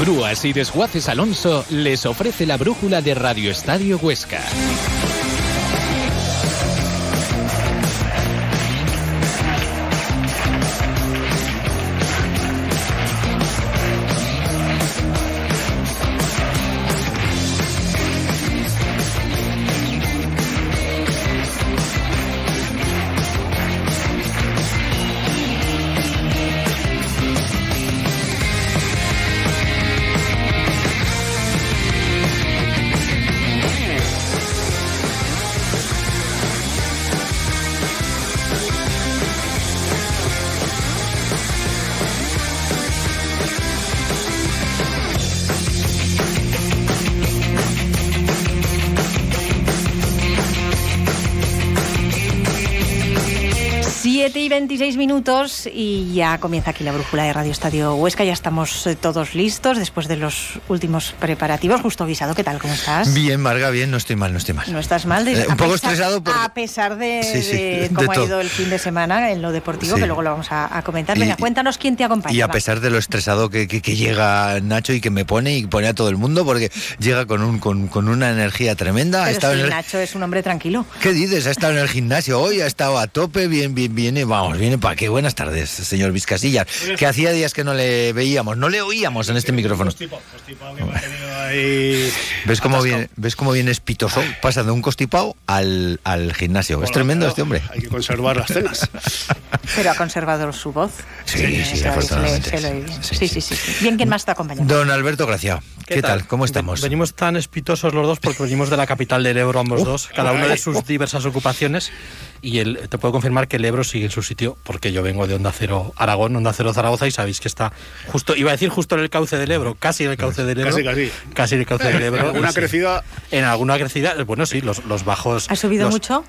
Grúas y Desguaces Alonso les ofrece la brújula de Radio Estadio Huesca. Y 26 minutos y ya comienza aquí la brújula de Radio Estadio Huesca. Ya estamos eh, todos listos después de los últimos preparativos. Justo avisado, ¿qué tal? ¿Cómo estás? Bien, Marga, bien, no estoy mal, no estoy mal. No estás mal. Eh, un poco estresado. A pesar de, cómo ha ido el fin de semana en lo deportivo, que luego lo vamos a, comentar. Venga, cuéntanos quién te acompaña. Y a pesar de lo estresado que, llega Nacho y que me pone y pone a todo el mundo, porque llega con, un, con, una energía tremenda. Pero Nacho es un hombre tranquilo. ¿Qué dices? Ha estado en el gimnasio hoy, ha estado a tope, bien, bien, viene, vamos, viene para qué. Buenas tardes, señor Vizcasillas, que hacía días que no le veíamos, no le oíamos en este micrófono. ¿Ves cómo viene, ves cómo viene espitoso? Pasa de un costipado al, al gimnasio. es tremendo este hombre. Hay que conservar las cenas. Pero ha conservado su voz. Sí, sí, afortunadamente. Sí, sí, sí. Bien, ¿quién más está acompañando? Don Alberto Gracia. ¿Qué, tal? ¿Cómo estamos? Venimos tan espitosos los dos porque venimos de la capital del Ebro ambos dos, cada uno de sus diversas ocupaciones. Y el, te puedo confirmar que el Ebro sigue en su sitio, porque yo vengo de Onda Cero Aragón, Onda Cero Zaragoza, y sabéis que está justo, iba a decir justo en el cauce del Ebro, casi en el cauce del Ebro. Casi, casi. Casi en el cauce del Ebro. ¿En alguna crecida? En alguna crecida, bueno, sí, los, los bajos. ¿Ha subido mucho?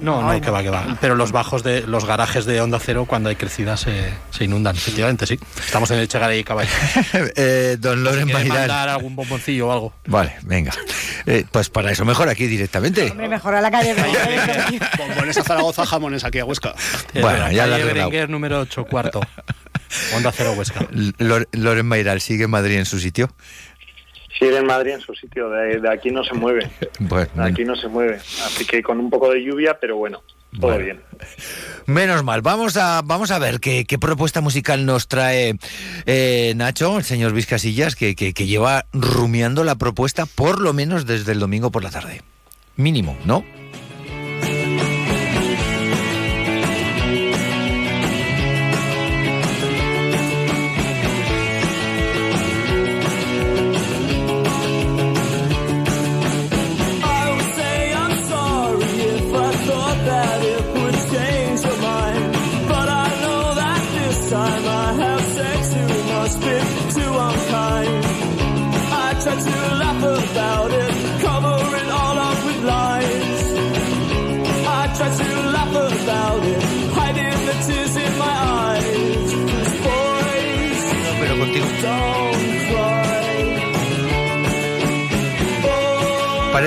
No, no, que va, que va. Pero los bajos de los garajes de Onda Cero, cuando hay crecida, se, se inundan. Efectivamente, sí. Estamos en el Chegaray y Caballo. eh, don Loren mandar algún bomboncillo o algo. Vale, venga. Eh, pues para eso mejor aquí directamente. Hombre, mejor a la calle. Bombones a Zaragoza, jamones aquí a Huesca. bueno, ya la Berenguer número 8, cuarto. Onda Cero Huesca. Loren Mairal, ¿sigue en Madrid en su sitio? Sigue en Madrid en su sitio, de, aquí no se mueve. de aquí no se mueve. Así que con un poco de lluvia, pero bueno, todo bien. Menos mal. Vamos a, vamos a ver qué, propuesta musical nos trae eh, Nacho, el señor Vizcasillas, que, que, que lleva rumiando la propuesta por lo menos desde el domingo por la tarde. Mínimo, ¿no?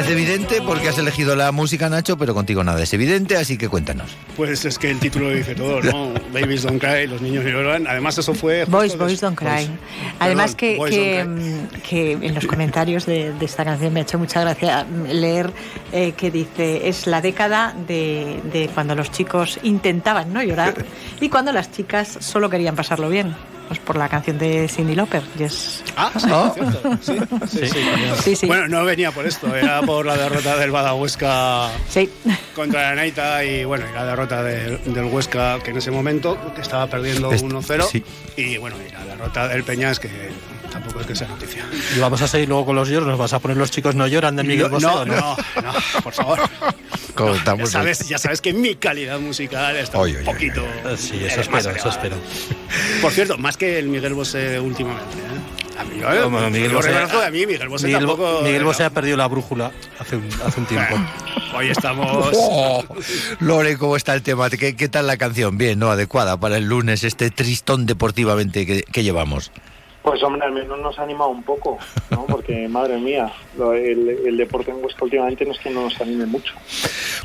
Evidente porque has elegido la música, Nacho, pero contigo nada es evidente, así que cuéntanos. Pues es que el título lo dice todo, ¿no? Babies don't cry, los niños lloran. Además, eso fue. Boys, boys don't cry. Además, que, que, en los comentarios de, esta canción me ha hecho mucha gracia leer eh, que dice: es la década de, de cuando los chicos intentaban no llorar y cuando las chicas solo querían pasarlo bien. Pues por la canción de Cindy Lauper. Yes. Ah, sí, sí, sí, Bueno, no venía por esto, era por la derrota del Badahuesca sí. contra la Naita y bueno, la derrota del Huesca que en ese momento estaba perdiendo 1-0 y bueno, y la derrota del Peñas que tampoco es que sea noticia. Y vamos a seguir luego con los lloros, nos vas a poner los chicos no lloran de Miguel Bosé, no, no, no, no, por favor. Ya sabes, ya sabes que mi calidad musical está un poquito. sí, eso espero, eso espero. Por cierto, más que el Miguel Bosé últimamente. ¿eh? A mí, yo, Miguel Bosé, a mí, Miguel Bosé Miguel, tampoco. Miguel Bosé ha perdido la brújula hace un, hace un tiempo. hoy estamos. Oh, Lore, ¿cómo está el tema? ¿Qué, ¿Qué, tal la canción? Bien, ¿no? Adecuada para el lunes, este tristón deportivamente que, que llevamos. Pues hombre, al menos nos ha animado un poco, ¿no? Porque, madre mía, el, deporte en Huesca últimamente no es que no nos anime mucho.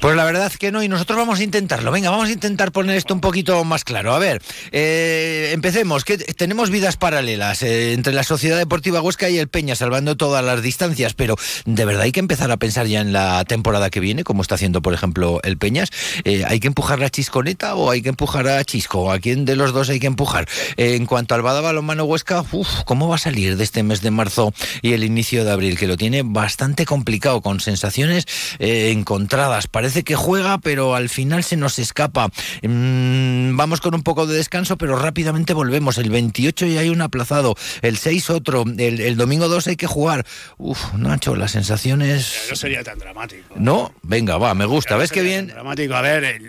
Pues la verdad que no, y nosotros vamos a intentarlo. Venga, vamos a intentar poner esto un poquito más claro. A ver, eh, empecemos. que Tenemos vidas paralelas eh, entre la Sociedad Deportiva Huesca y el Peña, salvando todas las distancias, pero de verdad hay que empezar a pensar ya en la temporada que viene, como está haciendo, por ejemplo, el Peñas. Eh, ¿Hay que empujar a Chisconeta o hay que empujar a Chisco? ¿A quién de los dos hay que empujar? en cuanto al Bada Balonmano Huesca, ¿cómo va a salir de este mes de marzo y el inicio de abril? Que lo tiene bastante complicado, con sensaciones encontradas. Parece que juega, pero al final se nos escapa. Mm, vamos con un poco de descanso, pero rápidamente volvemos. El 28 ya hay un aplazado, el 6 otro, el, domingo 2 hay que jugar. Uf, Nacho, las sensaciones... No sería tan dramático. No, venga, va, me gusta. ¿Ves qué bien? Dramático, a ver,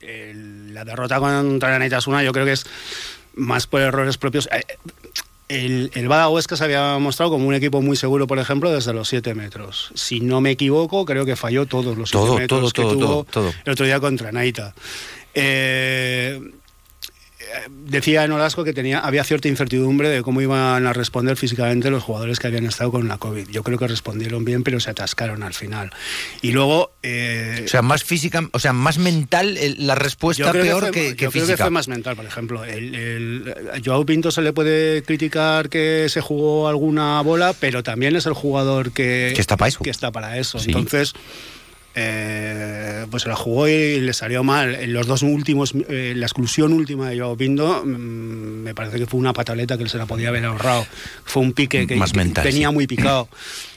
la derrota contra la Neitasuna yo creo que es más por errores propios. Eh, el, el Bada Huesca se había mostrado como un equipo muy seguro, por ejemplo, desde los 7 metros. Si no me equivoco, creo que falló todos los 7 metros que tuvo el otro día contra Naita. Eh, decía en Olasco que tenía, había cierta incertidumbre de cómo iban a responder físicamente los jugadores que habían estado con la COVID. Yo creo que respondieron bien, pero se atascaron al final. Y luego... Eh, o sea, más física, o sea, más mental la respuesta peor que, yo Creo que fue más mental, por ejemplo. El, Joao Pinto se le puede criticar que se jugó alguna bola, pero también es el jugador que, que está para eso. Que está para eso. Entonces eh, pues se la jugó y le salió mal. En los dos últimos, eh, la exclusión última de Joao Pindo, mm, me parece que fue una pataleta que él se la podía haber ahorrado. Fue un pique que, Más tenía muy picado.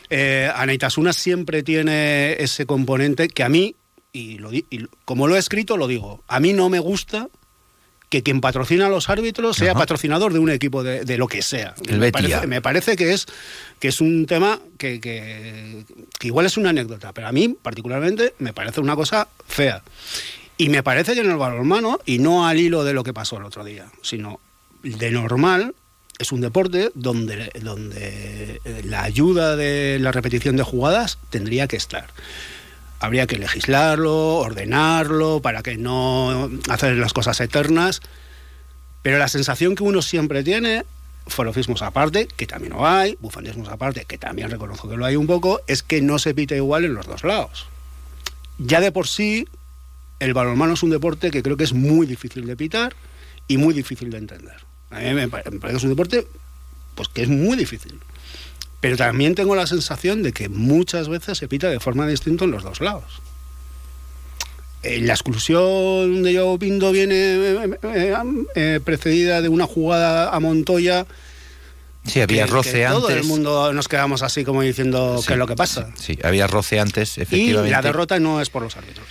Eh, Anaitasuna siempre tiene ese componente que a mí, y, lo, y como lo he escrito, lo digo, a mí no me gusta que quien patrocina a los árbitros sea patrocinador de un equipo de, lo que sea. me, parece, que es, que es un tema que, que, igual es una anécdota, pero a mí particularmente me parece una cosa fea. Y me parece que en el balonmano, y no al hilo de lo que pasó el otro día, sino de normal, es un deporte donde, donde la ayuda de la repetición de jugadas tendría que estar habría que legislarlo, ordenarlo, para que no hacer las cosas eternas. Pero la sensación que uno siempre tiene, forofismos aparte, que también lo hay, bufandismos aparte, que también reconozco que lo hay un poco, es que no se pita igual en los dos lados. Ya de por sí, el balonmano es un deporte que creo que es muy difícil de pitar y muy difícil de entender. A mí me parece que es un deporte pues, que es muy difícil. Pero también tengo la sensación de que muchas veces se pita de forma distinta en los dos lados. Eh, la exclusión de Joe Pindo viene eh, eh, precedida de una jugada a Montoya. Sí, había roce antes. Todo el mundo nos quedamos así como diciendo qué es lo que pasa. Sí, había roce antes, efectivamente. Y la derrota no es por los árbitros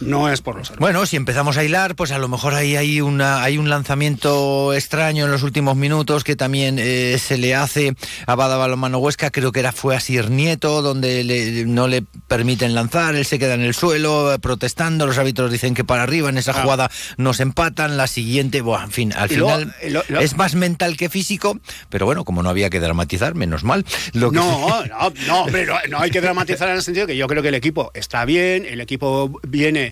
no es por los Bueno, si empezamos a hilar, pues a lo mejor ahí hay, una, hay un lanzamiento extraño en los últimos minutos que también eh, se le hace a Bada Balomano Huesca, creo que era fue a Sir Nieto, donde no le permiten lanzar, él se queda en el suelo eh, protestando, los árbitros dicen que para arriba, en esa ah. jugada nos empatan, la siguiente, bueno, en fin, al final es más mental que físico, pero bueno, como no había que dramatizar, menos mal. no, no, no, no hay que dramatizar en el sentido que yo creo que el equipo está bien, el equipo viene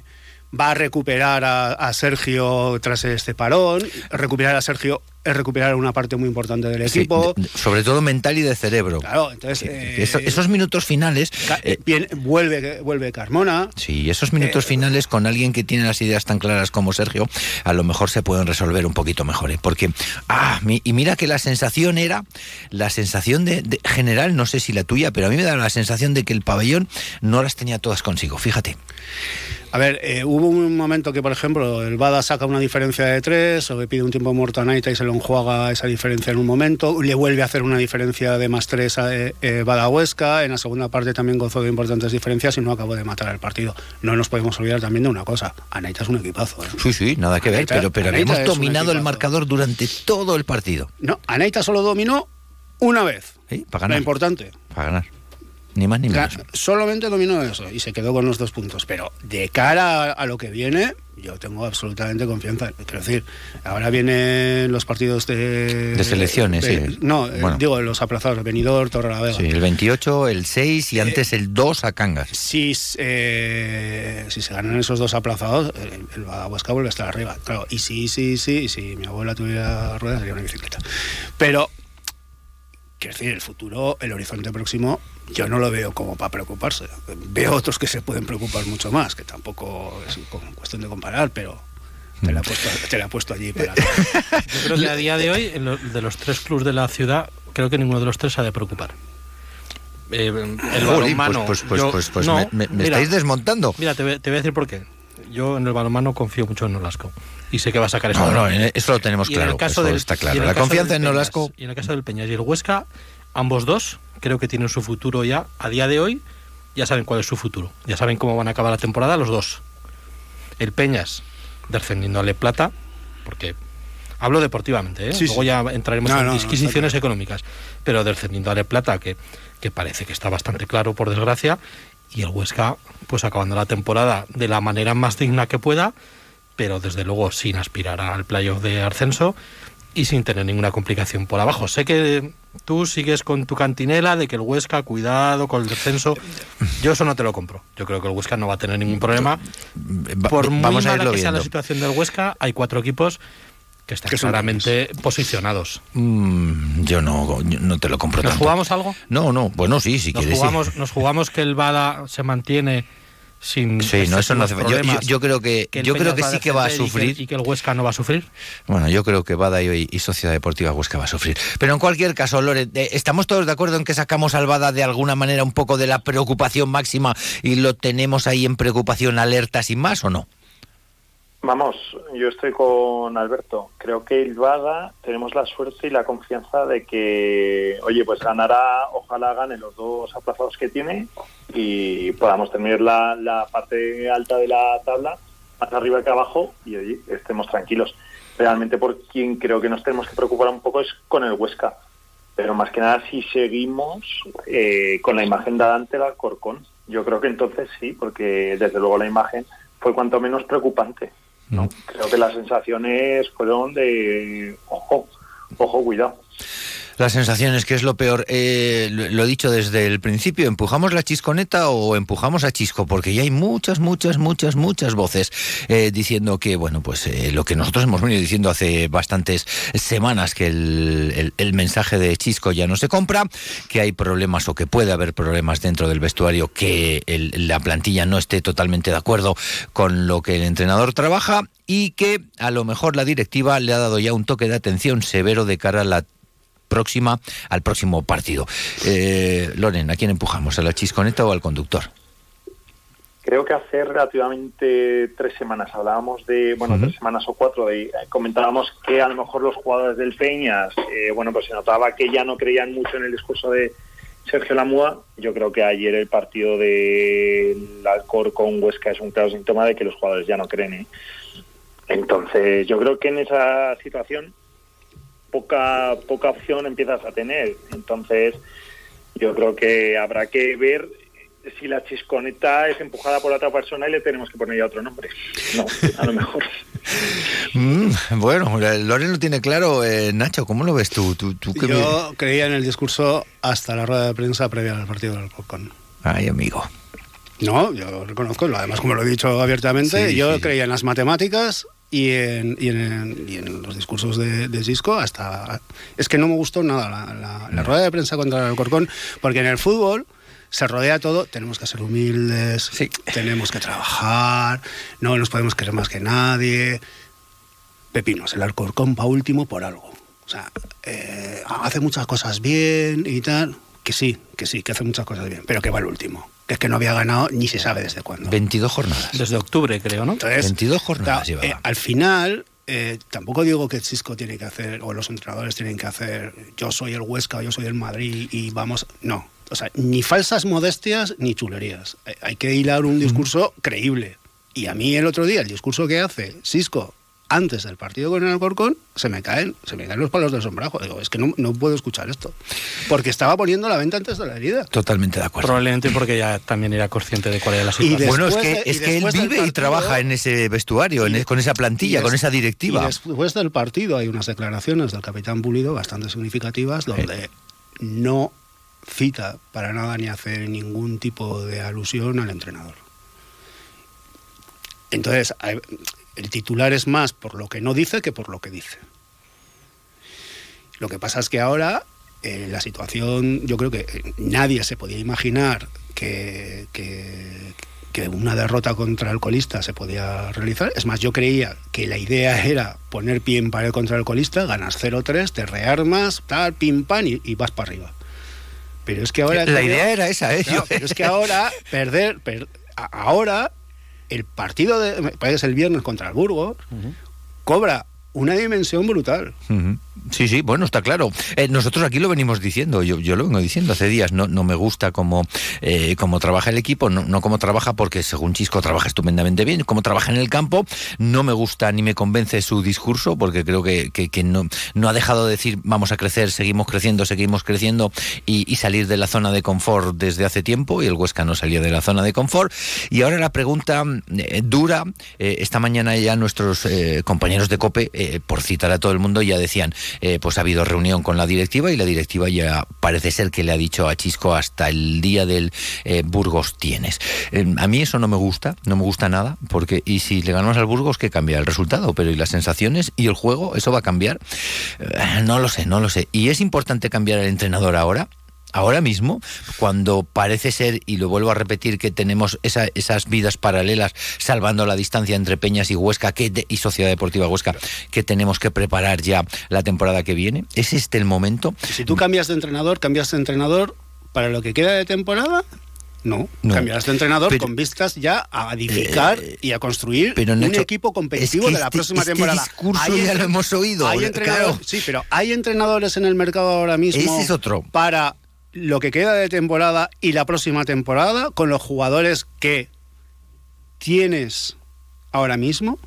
va a recuperar a, Sergio tras este parón. Recuperar a Sergio es recuperar una parte muy importante del equipo. sobre todo mental y de cerebro. Claro, entonces. Eh, esos, minutos finales. Eh, vuelve, vuelve Carmona. Sí, esos minutos eh, finales con alguien que tiene las ideas tan claras como Sergio, a lo mejor se pueden resolver un poquito mejor. Porque. Ah, y mira que la sensación era. La sensación de, de, general, no sé si la tuya, pero a mí me da la sensación de que el pabellón no las tenía todas consigo. Fíjate. A ver, eh, hubo un momento que, por ejemplo, el Bada saca una diferencia de tres, o le pide un tiempo muerto a Naita y se lo enjuaga esa diferencia en un momento, le vuelve a hacer una diferencia de más tres a eh, eh, Bada Huesca, en la segunda parte también gozó de importantes diferencias y no acabó de matar el partido. No nos podemos olvidar también de una cosa, Anaita es un equipazo. Sí, sí, nada que ver, pero, pero habíamos dominado el marcador durante todo el partido. No, Anaita solo dominó una vez. ¿Sí? Para ganar. Lo importante. Para ganar. Ni más ni menos. Solamente dominó eso y se quedó con los dos puntos. Pero de cara a, lo que viene, yo tengo absolutamente confianza. Quiero decir, ahora vienen los partidos de. De selecciones, sí. No, eh, digo, los aplazados, Benidorm, Torrelavega. Sí, el 28, el 6 y eh, antes el 2 a Cangas. Si, eh, si se ganan esos dos aplazados, el, el Huesca vuelve a estar arriba. Claro, y sí, sí, sí, y si mi abuela tuviera ruedas sería una bicicleta. Pero quiero decir, el futuro, el horizonte próximo, yo no lo veo como para preocuparse. Veo otros que se pueden preocupar mucho más, que tampoco es cuestión de comparar, pero te la he puesto, te la he puesto allí para... Yo creo que a día de hoy, de los tres clubes de la ciudad, creo que ninguno de los tres se ha de preocupar. Eh, el balonmano... Pues, pues, pues, pues me, estáis desmontando. Mira, te voy, te voy, a decir por qué. Yo en el balonmano confío mucho en Nolasco y sé que va a sacar eso. No, no, eso lo tenemos claro. En el caso del, está claro. La confianza en Nolasco. Y en el caso del Peñas y el Huesca, ambos dos creo que tienen su futuro ya. A día de hoy, ya saben cuál es su futuro. Ya saben cómo van a acabar la temporada los dos. El Peñas descendiendo a Le Plata, porque hablo deportivamente, ¿eh? luego ya entraremos en disquisiciones económicas, pero descendiendo a Le Plata, que, que parece que está bastante claro, por desgracia, y el Huesca, pues acabando la temporada de la manera más digna que pueda, pero desde luego sin aspirar al playoff de ascenso y sin tener ninguna complicación por abajo. Sé que tú sigues con tu cantinela de que el Huesca, cuidado con el descenso. Yo eso no te lo compro. Yo creo que el Huesca no va a tener ningún problema. Por muy Vamos mala que sea la situación del Huesca, hay cuatro equipos que están claramente posicionados. Mm, yo no, no te lo compro ¿Nos jugamos algo? No, no. Bueno, sí, si quieres. Jugamos, Nos jugamos que el Bada se mantiene sin sí no eso no hace yo, yo, creo que, yo creo que sí que va a sufrir. y que, el Huesca no va a sufrir. Bueno yo creo que Bada y, y, Sociedad Deportiva Huesca va a sufrir. Pero en cualquier caso Lore eh, estamos todos de acuerdo en que sacamos al Bada de alguna manera un poco de la preocupación máxima y lo tenemos ahí en preocupación alerta sin más o no Vamos, yo estoy con Alberto. Creo que el Bada tenemos la suerte y la confianza de que, oye, pues ganará, ojalá gane los dos aplazados que tiene y podamos tener la, la parte alta de la tabla más arriba que abajo y oye, estemos tranquilos. Realmente por quien creo que nos tenemos que preocupar un poco es con el Huesca. Pero más que nada si seguimos eh, con la imagen de ante el Alcorcón. Yo creo que entonces sí, porque desde luego la imagen fue cuanto menos preocupante. ¿No? Creo que las sensaciones fueron de, ojo, ojo, cuidado. Las sensaciones, que es lo peor. Eh, lo he dicho desde el principio, ¿empujamos la chisconeta o empujamos a Chisco? Porque ya hay muchas, muchas, muchas, muchas voces eh, diciendo que, bueno, pues eh, lo que nosotros hemos venido diciendo hace bastantes semanas, que el, el, mensaje de Chisco ya no se compra, que hay problemas o que puede haber problemas dentro del vestuario, que la plantilla no esté totalmente de acuerdo con lo que el entrenador trabaja y que a lo mejor la directiva le ha dado ya un toque de atención severo de cara a la próxima al próximo partido. Eh, Loren, ¿a quién empujamos? ¿A la chisconeta o al conductor? Creo que hace relativamente tres semanas hablábamos de, bueno, tres semanas o cuatro, de, eh, comentábamos que a lo mejor los jugadores del Peñas, eh, bueno, pues se notaba que ya no creían mucho en el discurso de Sergio Lamúa. Yo creo que ayer el partido del Alcor con Huesca es un claro síntoma de que los jugadores ya no creen. ¿eh? Entonces, yo creo que en esa situación poca, poca opción empiezas a tener. Entonces, yo creo que habrá que ver si la chisconeta es empujada por otra persona y le tenemos que poner ya otro nombre. No, a lo mejor. Mm, bueno, Loren lo tiene claro. Eh, Nacho, ¿cómo lo ves tú? ¿Tú, Yo creía en el discurso hasta la rueda de prensa previa al partido del Alcorcón. Ay, amigo. No, yo reconozco, además como lo he dicho abiertamente, yo creía en las matemáticas y en, y en, y en los discursos de, de, Cisco hasta... Es que no me gustó nada la, la, rueda de prensa contra el Alcorcón, porque en el fútbol se rodea todo, tenemos que ser humildes, tenemos que trabajar, no nos podemos querer más que nadie. Pepinos, el Alcorcón va último por algo. O sea, eh, hace muchas cosas bien y tal, que sí, que sí, que hace muchas cosas bien, pero que va el último que es que no había ganado ni se sabe desde cuándo. 22 jornadas. Desde octubre, creo, ¿no? 22 jornadas eh, al final, eh, tampoco digo que Cisco tiene que hacer, o los entrenadores tienen que hacer, yo soy el Huesca, yo soy el Madrid y vamos. No. O sea, ni falsas modestias ni chulerías. Hay que hilar un discurso creíble. Y a mí el otro día, el discurso que hace Cisco antes del partido con el Alcorcón, se me caen, se me caen los palos del sombrajo. Digo, es que no, no, puedo escuchar esto. Porque estaba poniendo la venta antes de la herida. Totalmente de acuerdo. Probablemente porque ya también era consciente de cuál era la situación. bueno, es que, es que él vive y trabaja en ese vestuario, con esa plantilla, con esa directiva. Y después del partido hay unas declaraciones del capitán Pulido bastante significativas donde no cita para nada ni hace ningún tipo de alusión al entrenador. Entonces, el titular es más por lo que no dice que por lo que dice. Lo que pasa es que ahora eh, la situación, yo creo que nadie se podía imaginar que, que, una derrota contra el colista se podía realizar. Es más, yo creía que la idea era poner pie en pared contra el colista, ganas 0-3, te rearmas, tal, pim, pam, y, vas para arriba. Pero es que ahora... La idea era esa, ¿eh? pero es que ahora perder... ahora el partido de... Parece el viernes contra el Burgos, cobra una dimensión brutal. Sí, sí, bueno, está claro. Eh, nosotros aquí lo venimos diciendo, yo, lo vengo diciendo hace días, no, no me gusta cómo, eh, trabaja el equipo, no, no cómo trabaja, porque según Chisco trabaja estupendamente bien, cómo trabaja en el campo, no me gusta ni me convence su discurso, porque creo que, no, no ha dejado de decir vamos a crecer, seguimos creciendo, seguimos creciendo y, salir de la zona de confort desde hace tiempo, y el Huesca no salía de la zona de confort. Y ahora la pregunta eh, dura, esta mañana ya nuestros compañeros de COPE, por citar a todo el mundo, ya decían, eh, pues ha habido reunión con la directiva y la directiva ya parece ser que le ha dicho a Chisco hasta el día del eh, Burgos tienes. Eh, a mí eso no me gusta, no me gusta nada, porque y si le ganamos al Burgos, ¿qué cambia? El resultado, pero ¿y las sensaciones y el juego? ¿Eso va a cambiar? no lo sé, no lo sé. ¿Y es importante cambiar el entrenador ahora? Ahora mismo, cuando parece ser, y lo vuelvo a repetir, que tenemos esas vidas paralelas, salvando la distancia entre Peñas y Huesca que y Sociedad Deportiva Huesca, que tenemos que preparar ya la temporada que viene? ¿Es este el momento? Si tú cambias de entrenador, cambias de entrenador para lo que queda de temporada. No, cambiarás de entrenador con vistas ya a edificar eh, y a construir un equipo competitivo de la este próxima temporada. discurso ya lo hemos oído. Sí, pero hay entrenadores en el mercado ahora mismo Ese es otro. para lo que queda de temporada y la próxima temporada con los jugadores que tienes ahora mismo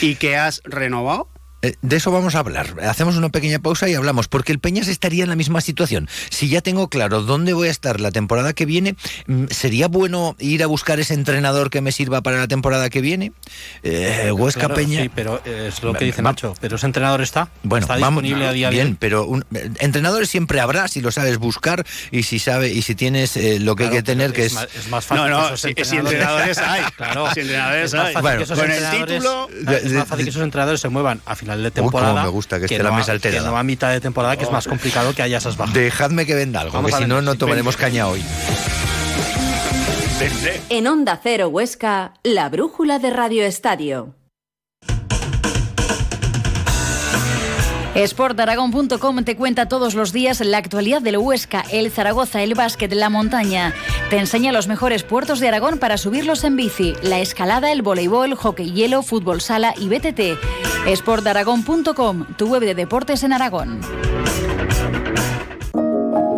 y que has renovado? Eh, de eso vamos a hablar. Hacemos una pequeña pausa y hablamos, porque el Peñas estaría en la misma situación. Si ya tengo claro dónde voy a estar la temporada que viene, mm, ¿sería bueno ir a buscar ese entrenador que me sirva para la temporada que viene? Eh, Huesca Peña. Sí, pero es lo que dice Nacho. Pero ese entrenador está. Bueno, está disponible a día bien, pero eh, entrenadores siempre habrá si lo sabes buscar y si sabe y si tienes lo que hay que tener, que es. es más fácil. No, no, si, entrenadores hay. Claro, si entrenadores hay. Bueno, con el título. Es más fácil que esos entrenadores se muevan a final de temporada. me gusta que, esté la mesa alterada. Que no a mitad de temporada, que es más complicado que haya esas bajas. Dejadme que venda algo, que si no, no tomaremos caña hoy. En Onda Cero Huesca, la brújula de Radio Estadio. Sportaragón.com te cuenta todos los días la actualidad del Huesca, el Zaragoza, el básquet, la montaña. Te enseña los mejores puertos de Aragón para subirlos en bici, la escalada, el voleibol, hockey hielo, fútbol sala y BTT. Sportaragón.com, tu web de deportes en Aragón.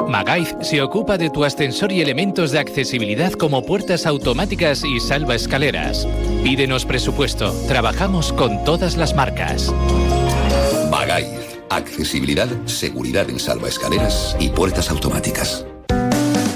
Magaiz se ocupa de tu ascensor y elementos de accesibilidad como puertas automáticas y salva escaleras. Pídenos presupuesto. Trabajamos con todas las marcas. Magaiz accesibilidad, seguridad en salvaescaleras y puertas automáticas.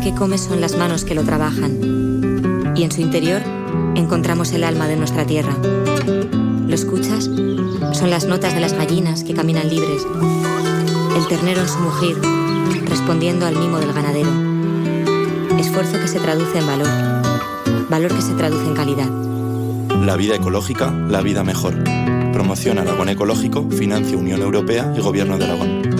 Que come son las manos que lo trabajan. Y en su interior encontramos el alma de nuestra tierra. ¿Lo escuchas? Son las notas de las gallinas que caminan libres. El ternero en su mugir, respondiendo al mimo del ganadero. Esfuerzo que se traduce en valor. Valor que se traduce en calidad. La vida ecológica, la vida mejor. Promoción Aragón Ecológico, financia Unión Europea y Gobierno de Aragón.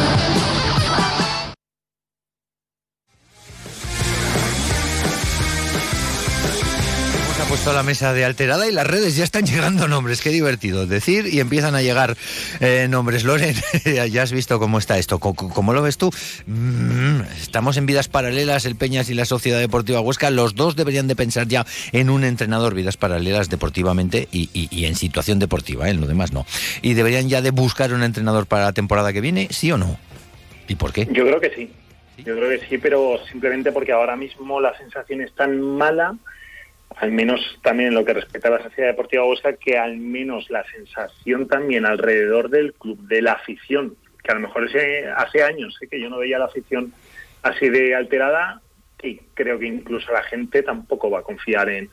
Puesto la mesa de alterada y las redes ya están llegando nombres. Qué divertido decir y empiezan a llegar eh, nombres. Loren, ya has visto cómo está esto. ¿Cómo, lo ves tú? Mm, estamos en vidas paralelas, el Peñas y la Sociedad Deportiva Huesca. Los dos deberían de pensar ya en un entrenador, vidas paralelas deportivamente y, en situación deportiva, ¿eh? en lo demás no. Y deberían ya de buscar un entrenador para la temporada que viene, ¿sí o no? ¿Y por qué? Yo creo que sí. Yo creo que sí, pero simplemente porque ahora mismo la sensación es tan mala al menos también en lo que respecta a la Sociedad Deportiva Huesca, que al menos la sensación también alrededor del club, de la afición, que a lo mejor ese, hace años ¿eh? que yo no veía la afición así de alterada, y creo que incluso la gente tampoco va a confiar en,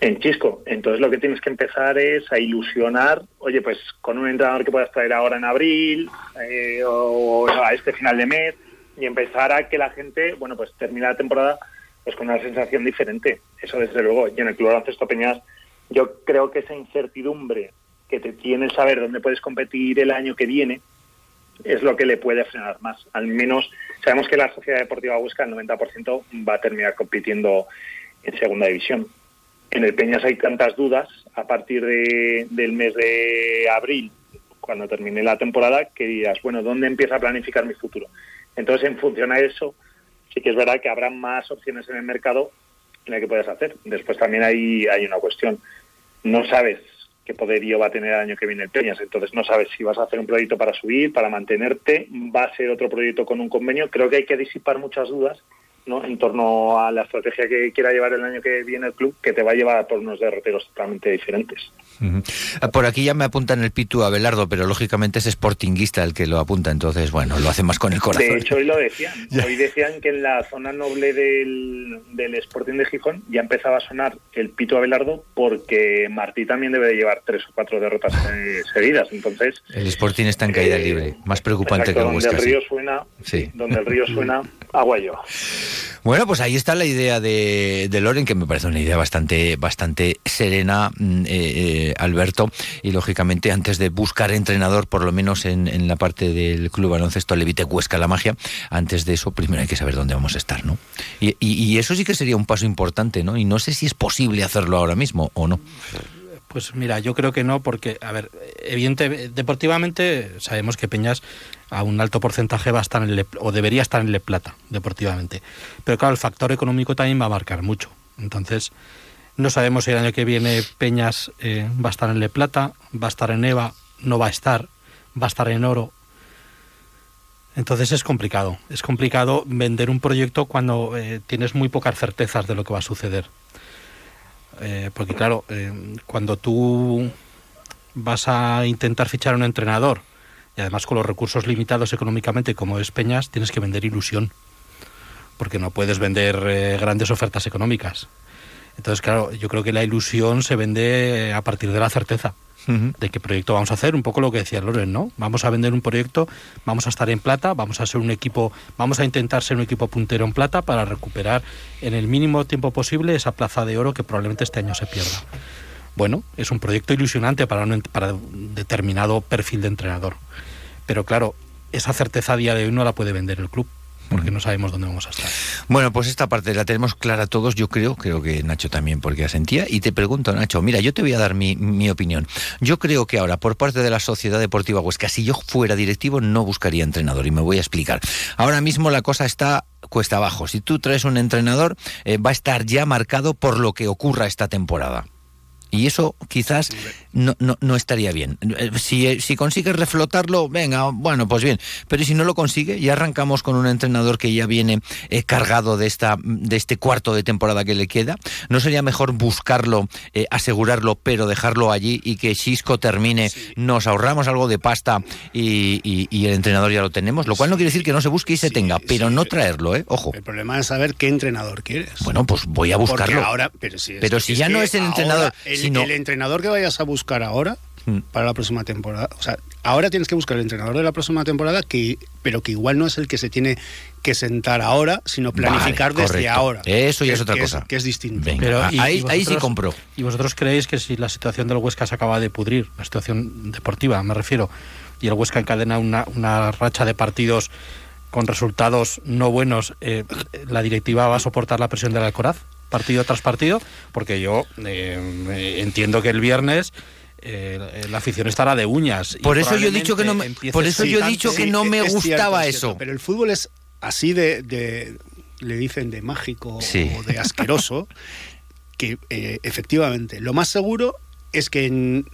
en Chisco. Entonces lo que tienes que empezar es a ilusionar, oye, pues con un entrenador que puedas traer ahora en abril eh, o a este final de mes, y empezar a que la gente, bueno, pues termine la temporada pues con una sensación diferente. Eso desde luego. Y en el Club Baloncesto Peñas yo creo que esa incertidumbre que te tiene saber dónde puedes competir el año que viene es lo que le puede frenar más. Al menos sabemos que la Sociedad Deportiva Huesca, el 90%, va a terminar compitiendo en segunda división. En el Peñas hay tantas dudas a partir de, del mes de abril, cuando termine la temporada, que dirás, bueno, ¿dónde empieza a planificar mi futuro? Entonces, en función a eso, sí que es verdad que habrá más opciones en el mercado en la que puedas hacer. Después también hay, hay una cuestión. No sabes qué poderío va a tener el año que viene el Peñas, entonces no sabes si vas a hacer un proyecto para subir, para mantenerte, va a ser otro proyecto con un convenio. Creo que hay que disipar muchas dudas ¿no? en torno a la estrategia que quiera llevar el año que viene el club, que te va a llevar por unos derroteros totalmente diferentes. Por aquí ya me apuntan el Pitu Abelardo, pero lógicamente es sportinguista el que lo apunta, entonces bueno, lo hace más con el corazón. De hecho, hoy lo decían. Hoy decían que en la zona noble del, del Sporting de Gijón ya empezaba a sonar el Pitu Abelardo porque Martí también debe de llevar tres o cuatro derrotas eh, seguidas. Entonces, el Sporting está en caída eh, libre, más preocupante que el. Donde el río suena, sí. donde el río suena, agua lleva. Bueno, pues ahí está la idea de, de Loren, que me parece una idea bastante, bastante serena, mm, eh, eh, Alberto. Y lógicamente, antes de buscar entrenador, por lo menos en, en la parte del Club Baloncesto Levite Cuesca la Magia, antes de eso, primero hay que saber dónde vamos a estar, ¿no? Y, y eso sí que sería un paso importante, ¿no? Y no sé si es posible hacerlo ahora mismo o no. Pues mira, yo creo que no, porque, a ver, evidentemente, deportivamente sabemos que Peñas a un alto porcentaje va a estar en Le, o debería estar en Le Plata, deportivamente. Pero claro, el factor económico también va a marcar mucho. Entonces, no sabemos si el año que viene Peñas eh, va a estar en Le Plata, va a estar en EVA, no va a estar, va a estar en Oro. Entonces es complicado. Es complicado vender un proyecto cuando eh, tienes muy pocas certezas de lo que va a suceder. Eh, porque claro, eh, cuando tú vas a intentar fichar a un entrenador, y además con los recursos limitados económicamente como es Peñas, tienes que vender ilusión, porque no puedes vender eh, grandes ofertas económicas. Entonces, claro, yo creo que la ilusión se vende a partir de la certeza de qué proyecto vamos a hacer, un poco lo que decía Loren, ¿no? Vamos a vender un proyecto, vamos a estar en plata, vamos a ser un equipo, vamos a intentar ser un equipo puntero en plata para recuperar en el mínimo tiempo posible esa plaza de oro que probablemente este año se pierda. Bueno, es un proyecto ilusionante para un, para un determinado perfil de entrenador. Pero claro, esa certeza a día de hoy no la puede vender el club porque no sabemos dónde vamos a estar. Bueno, pues esta parte la tenemos clara todos, yo creo, creo que Nacho también, porque asentía. Y te pregunto, Nacho, mira, yo te voy a dar mi, mi opinión. Yo creo que ahora, por parte de la Sociedad Deportiva Huesca, si yo fuera directivo, no buscaría entrenador, y me voy a explicar. Ahora mismo la cosa está cuesta abajo. Si tú traes un entrenador, eh, va a estar ya marcado por lo que ocurra esta temporada. Y eso quizás no, no, no estaría bien. Eh, si, si consigues reflotarlo, venga, bueno, pues bien. Pero si no lo consigue, ya arrancamos con un entrenador que ya viene eh, cargado de, esta, de este cuarto de temporada que le queda. ¿No sería mejor buscarlo, eh, asegurarlo, pero dejarlo allí y que Xisco termine? Nos ahorramos algo de pasta y, y, el entrenador ya lo tenemos. Lo cual no quiere decir que no se busque y se tenga, pero no traerlo, ¿eh? Ojo. El problema es saber qué entrenador quieres. Bueno, pues voy a buscarlo. ahora, pero si, pero si ya no es el entrenador. El, entrenador que vayas a buscar ahora mm. para la próxima temporada. O sea, ahora tienes que buscar el entrenador de la próxima temporada, que, pero que igual no es el que se tiene que sentar ahora, sino planificar desde ahora. Eso ya es otra cosa. que es distinto. pero ahí, ahí sí compró. ¿Y vosotros creéis que si la situación del Huesca se acaba de pudrir, la situación deportiva me refiero, y el Huesca encadena una, una racha de partidos con resultados no buenos, eh, ¿la directiva va a soportar la presión del Alcoraz? Partido tras partido, porque yo eh, entiendo que el viernes eh, la afición estará de uñas. Por eso yo he dicho que no me, por eso yo he dicho que no me gustaba eso. pero el fútbol es así de, le dicen de mágico o de asqueroso, que eh, efectivamente lo más seguro es que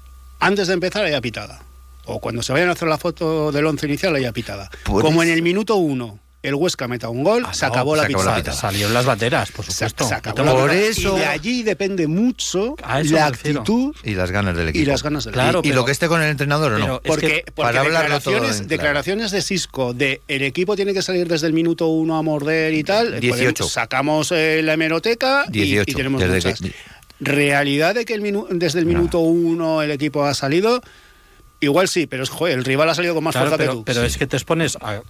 antes de empezar haya pitada. O cuando se vayan a hacer la foto del once inicial haya pitada. Como en el minuto uno el Huesca meta un gol, ah, se, acabó, la pizza. Salieron las bateras, por supuesto. por eso. Y de allí depende mucho la actitud y las ganas del equipo. Y las ganas del claro, Y, lo que esté con el entrenador o no. Porque, para declaraciones, declaraciones de Cisco de el equipo tiene que salir desde el minuto uno a morder y tal. 18. sacamos eh, la hemeroteca y, tenemos muchas. Realidad de que desde el minuto uno el equipo ha salido Igual sí, pero joder, el rival ha salido con más fuerza pero, que tú. Pero es que te expones a,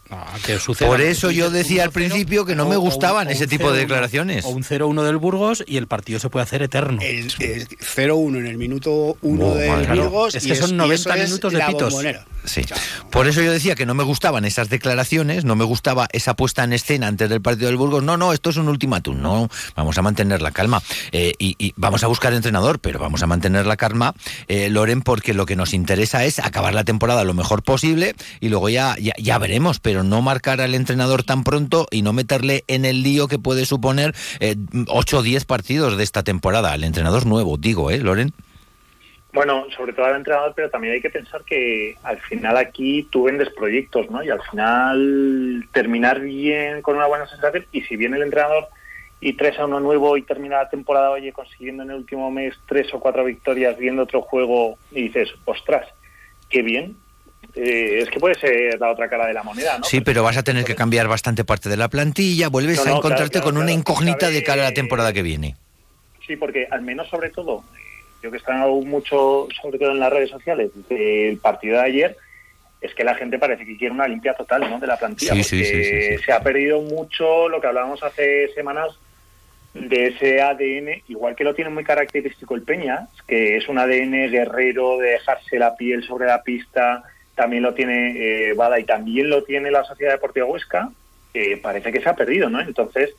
que suceda. Por eso yo decía al principio que no me gustaban ese tipo de declaraciones. O un 0-1 del Burgos y el partido se puede hacer eterno. El, 0-1 en el minuto 1 del Burgos. Es que son 90 minutos de pitos. Sí. Por eso yo decía que no me gustaban esas declaraciones, no me gustaba esa puesta en escena antes del partido del Burgos. No, no, esto es un ultimátum. No, vamos a mantener la calma. Eh, y, vamos a buscar entrenador, pero vamos a mantener la calma, eh, Loren, porque lo que nos interesa es acabar la temporada lo mejor posible y luego ya, ya, veremos, pero no marcar al entrenador tan pronto y no meterle en el lío que puede suponer eh, 8 o 10 partidos de esta temporada. Al entrenador nuevo, digo, ¿eh, Loren? Bueno, sobre todo al entrenador, pero también hay que pensar que al final aquí tú vendes proyectos, ¿no? Y al final terminar bien con una buena sensación y si viene el entrenador y traes a uno nuevo y termina la temporada, oye, consiguiendo en el último mes tres o cuatro victorias, viendo otro juego y dices, ostras, qué bien. Eh, es que puede ser la otra cara de la moneda, ¿no? Sí, pero vas a tener que cambiar bastante parte de la plantilla, vuelves a encontrarte con una incógnita de cara a la temporada que viene. Sí, porque al menos sobre todo, yo que he estado mucho, sobre todo en las redes sociales, del partido de ayer, es que la gente parece que quiere una limpia total ¿no? de la plantilla. Sí, porque se ha perdido mucho lo que hablábamos hace semanas de ese ADN, igual que lo tiene muy característico el Peña, que es un ADN guerrero de dejarse la piel sobre la pista, también lo tiene eh, y también lo tiene la Sociedad Deportiva Huesca, que parece que se ha perdido, ¿no? Entonces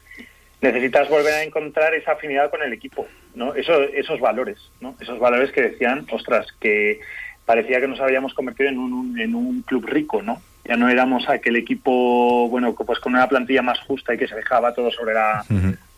necesitas volver a encontrar esa afinidad con el equipo, ¿no? Eso, esos valores, ¿no? Esos valores que decían, ostras, que parecía que nos habíamos convertido en un, en un club rico, ¿no? Ya no éramos aquel equipo, bueno, pues con una plantilla más justa y que se dejaba todo sobre la,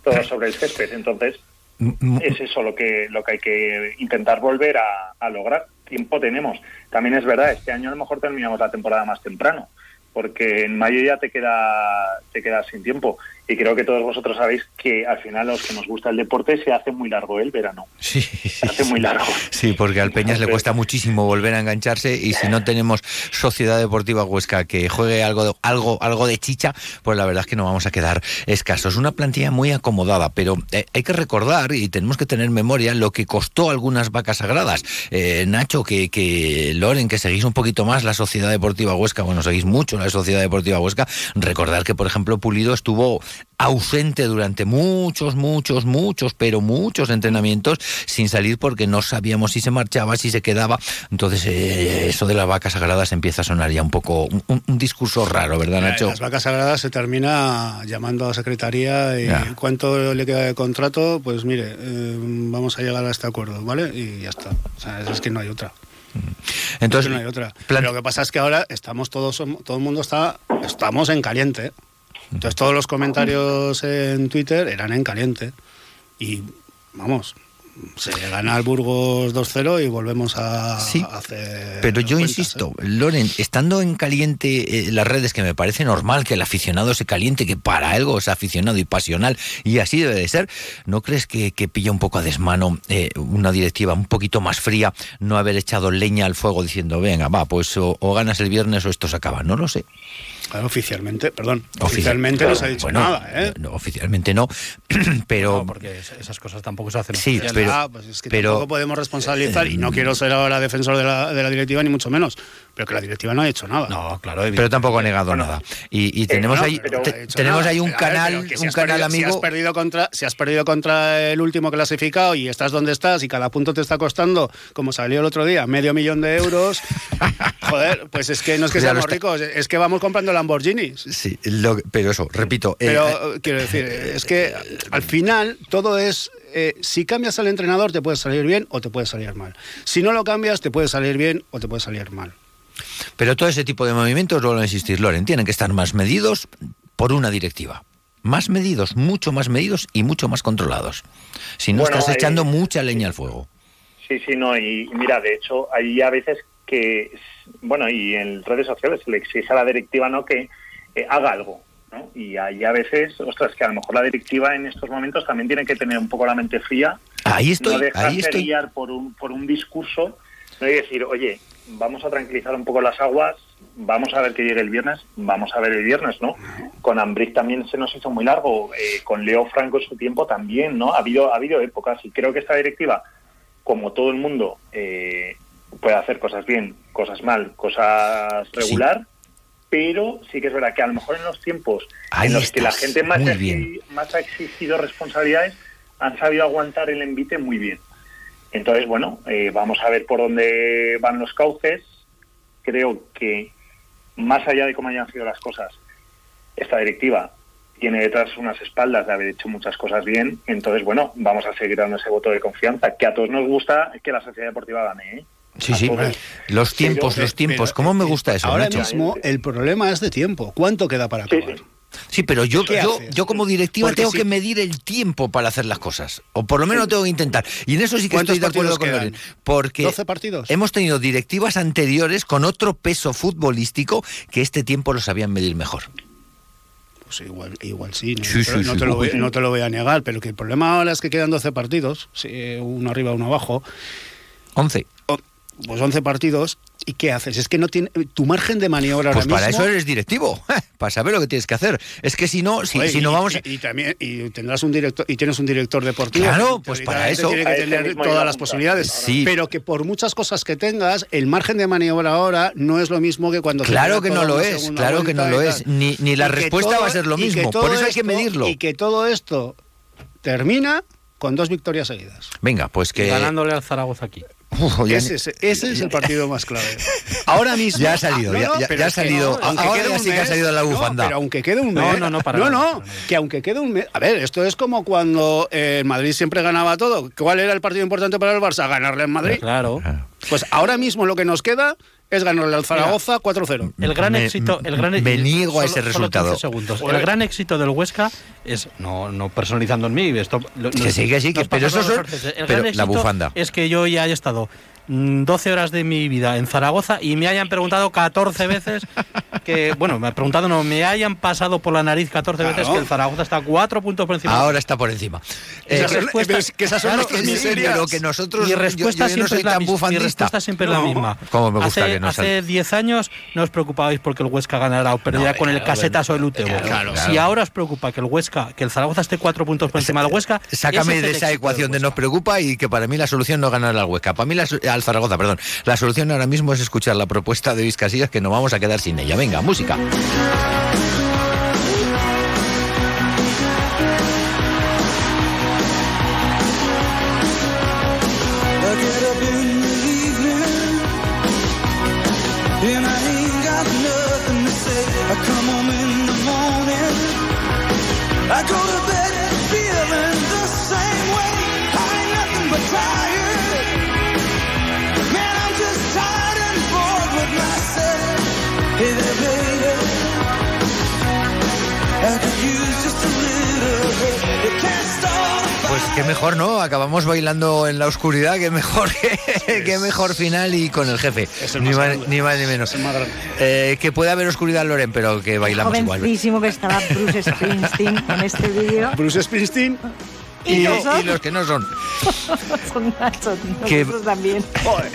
todo sobre el césped. Entonces, mm, mm. es eso lo que, lo que hay que intentar volver a, lograr. Tiempo tenemos. También es verdad, este año a lo mejor terminamos la temporada más temprano, porque en mayo ya te queda, te queda sin tiempo. Y creo que todos vosotros sabéis que al final los que nos gusta el deporte se hace muy largo el verano. Sí, se hace muy largo. Sí, porque al Peñas le cuesta muchísimo volver a engancharse y si no tenemos Sociedad Deportiva Huesca que juegue algo de, algo, algo de chicha, pues la verdad es que no vamos a quedar escasos. Una plantilla muy acomodada, pero eh, hay que recordar y tenemos que tener memoria lo que costó algunas vacas sagradas. Eh, Nacho, que, que Loren, que seguís un poquito más la Sociedad Deportiva Huesca, bueno, seguís mucho la Sociedad Deportiva Huesca, recordar que, por ejemplo, Pulido estuvo ausente durante muchos, muchos, muchos, pero muchos entrenamientos sin salir porque no sabíamos si se marchaba, si se quedaba. Entonces, eh, eso de las vacas sagradas empieza a sonar ya un poco un, discurso raro, ¿verdad, Nacho? Las vacas sagradas se termina llamando a la secretaría y cuánto le queda de contrato, pues mire, eh, vamos a llegar a este acuerdo, ¿vale? Y ya está. O sea, es que no hay otra. Mm. Entonces, no hay otra. Lo que pasa es que ahora estamos todos, todo el mundo está, estamos en caliente. Entonces todos los comentarios en Twitter eran en caliente. Y vamos, se gana el Burgos 2-0 y volvemos a, sí, hacer. Pero yo insisto, ¿eh? Loren, estando en caliente eh, las redes, que me parece normal que el aficionado se caliente, que para algo es aficionado y pasional, y así debe de ser, ¿no crees que, pilla un poco a desmano eh, una directiva un poquito más fría, no haber echado leña al fuego diciendo, venga, va, pues o ganas el viernes o esto se acaba? No lo sé oficialmente, perdón, oficialmente no se ha dicho nada, ¿eh? No, oficialmente no, pero... porque esas cosas tampoco se hacen Sí, pero... Ah, pues es que tampoco podemos responsabilizar, y no quiero ser ahora defensor de la, de la directiva, ni mucho menos, pero que la directiva no ha hecho nada. No, claro, pero tampoco ha negado nada. Y, eh, tenemos ahí tenemos ahí un canal, un canal amigo. Si has perdido contra, si has perdido contra el último clasificado y estás donde estás y cada punto te está costando, como salió el otro día, medio millón de euros, joder, pues es que no es que seamos ricos, es que vamos comprando Lamborghinis. Sí, pero eso, repito. Eh, pero eh, quiero decir, es que al final todo es. Eh, si cambias al entrenador, te puede salir bien o te puede salir mal. Si no lo cambias, te puede salir bien o te puede salir mal. Pero todo ese tipo de movimientos, vuelvo a insistir, Loren, tienen que estar más medidos por una directiva. Más medidos, mucho más medidos y mucho más controlados. Si no estás echando mucha leña al fuego. Sí, sí, no. Y mira, de hecho, hay a veces que, bueno, y en redes sociales se le exige a la directiva no que eh, haga algo. ¿no? Y hay a veces, ostras, que a lo mejor la directiva en estos momentos también tiene que tener un poco la mente fría. Ahí estoy, no dejarse ahí estoy. guiar por un, por un discurso, no hay decir, oye, vamos a tranquilizar un poco las aguas, vamos a ver que llegue el viernes, vamos a ver el viernes, ¿no? Con Ambric también se nos hizo muy largo, eh, con Leo Franco en su tiempo también, ¿no? Ha habido, ha habido épocas y creo que esta directiva, como todo el mundo, eh, puede hacer cosas bien, cosas mal, cosas regular, pero sí que es verdad que a lo mejor en los tiempos en los que la gente más, más ha exigido responsabilidades, han sabido aguantar el envite muy bien. Entonces, bueno, eh, vamos a ver por dónde van los cauces. Creo que, más allá de cómo hayan sido las cosas, esta directiva tiene detrás unas espaldas de haber hecho muchas cosas bien. Entonces, bueno, vamos a seguir dando ese voto de confianza, que a todos nos gusta que la sociedad deportiva gane. ¿eh? Sí, sí, los tiempos, los tiempos, ¿cómo me gusta eso? Ahora mismo el problema es de tiempo. ¿Cuánto queda para acabar? Sí, pero yo, yo, yo como directiva tengo que medir el tiempo para hacer las cosas. O por lo menos tengo que intentar. Y en eso sí que estoy de acuerdo con Loren. Porque 12 partidos. hemos tenido directivas anteriores con otro peso futbolístico que este tiempo lo sabían medir mejor. Pues igual, igual sí, no, te, lo voy, no te lo voy a negar, pero que el problema ahora es que quedan 12 partidos, uno arriba, uno abajo. 11 pues 11 partidos, ¿y qué haces? Es que no tiene tu margen de maniobra pues para eso eres directivo, para saber lo que tienes que hacer. Es que si no, si, si no vamos y, también y tendrás un director y tienes un director deportivo. Claro, pues para eso tiene que tener todas las posibilidades. Sí. Pero que por muchas cosas que tengas, el margen de maniobra ahora no es lo mismo que cuando Claro que no lo es, claro que no lo es, ni, ni la respuesta va a ser lo mismo, por eso hay que medirlo. Y que todo esto termina con dos victorias seguidas. Venga, pues que ganándole al Zaragoza aquí ese, es el partido más clave. Ahora mismo. Ya ha salido, ya, ha salido. aunque quede sí que ha salido la bufanda. pero aunque quede un mes. No, no, no, no, no, que aunque quede un mes. A ver, esto es como cuando el Madrid siempre ganaba todo. ¿Cuál era el partido importante para el Barça? Ganarle en Madrid. Claro. Pues ahora mismo lo que nos queda es ganarle al Zaragoza 4-0. El gran éxito, el gran me niego a ese resultado. El gran éxito del Huesca es no no personalizando en mí, esto que sí, que sí, pero eso es la bufanda. Es que yo ya he estado 12 horas de mi vida en Zaragoza y me hayan preguntado 14 veces que, bueno, me han preguntado, no, me hayan pasado por la nariz 14 veces que el Zaragoza está 4 puntos por encima. Ahora está por encima. Eh, que esas son claro, que, que nosotros. Mi respuesta, siempre, es la, mi respuesta siempre es la misma. Como me gusta hace, que no Hace 10 años no os preocupabais porque el Huesca ganará o perderá con el Casetas o el Utebo. Si ahora os preocupa que el Huesca, que el Zaragoza esté 4 puntos por encima del Huesca. Sácame de esa ecuación de nos preocupa y que para mí la solución no ganar al Huesca. Para mí la, Zaragoza, perdón. La solución ahora mismo es escuchar la propuesta de Luis que no vamos a quedar sin ella. Venga, música. Mejor, ¿no? Acabamos bailando en la oscuridad, qué mejor, qué, mejor final y con el jefe. ni, más, ni, más, ni menos. Eh, que puede haber oscuridad, Loren, pero que bailamos igual. que estaba Bruce Springsteen en este vídeo. Bruce Springsteen. Y, los que no son. son que también.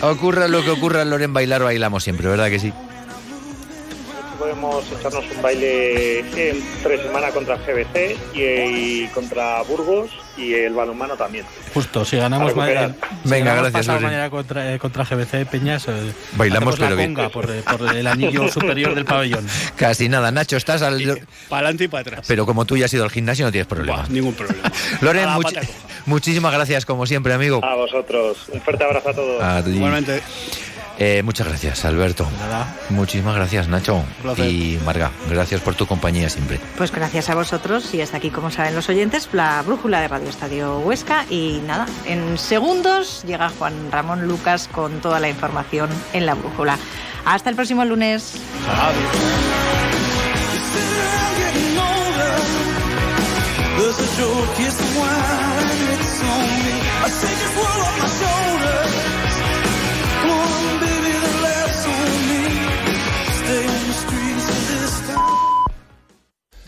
Ocurra lo que ocurra, Loren, bailar bailamos siempre, ¿verdad que sí? Podemos echarnos un baile en tres semanas contra GBC y, contra Burgos y el balonmano también. Justo, si ganamos mañana. Venga, gracias. mañana contra, eh, contra GBC Peñas. Eh, Bailamos, pero bien. Por, por, el anillo superior del pabellón. Casi nada, Nacho, estás al. Para adelante y para atrás. Pero como tú ya has ido al gimnasio, no tienes problema. ningún problema. Loren, muchísimas gracias, como siempre, amigo. A vosotros. Un fuerte abrazo a todos. Igualmente. Eh, muchas gracias, Alberto. Nada. Muchísimas gracias, Nacho. Y Marga, gracias por tu compañía siempre. Pues gracias a vosotros y hasta aquí, como saben los oyentes, la brújula de Radio Estadio Huesca. Y nada, en segundos llega Juan Ramón Lucas con toda la información en la brújula. Hasta el próximo lunes. Adiós.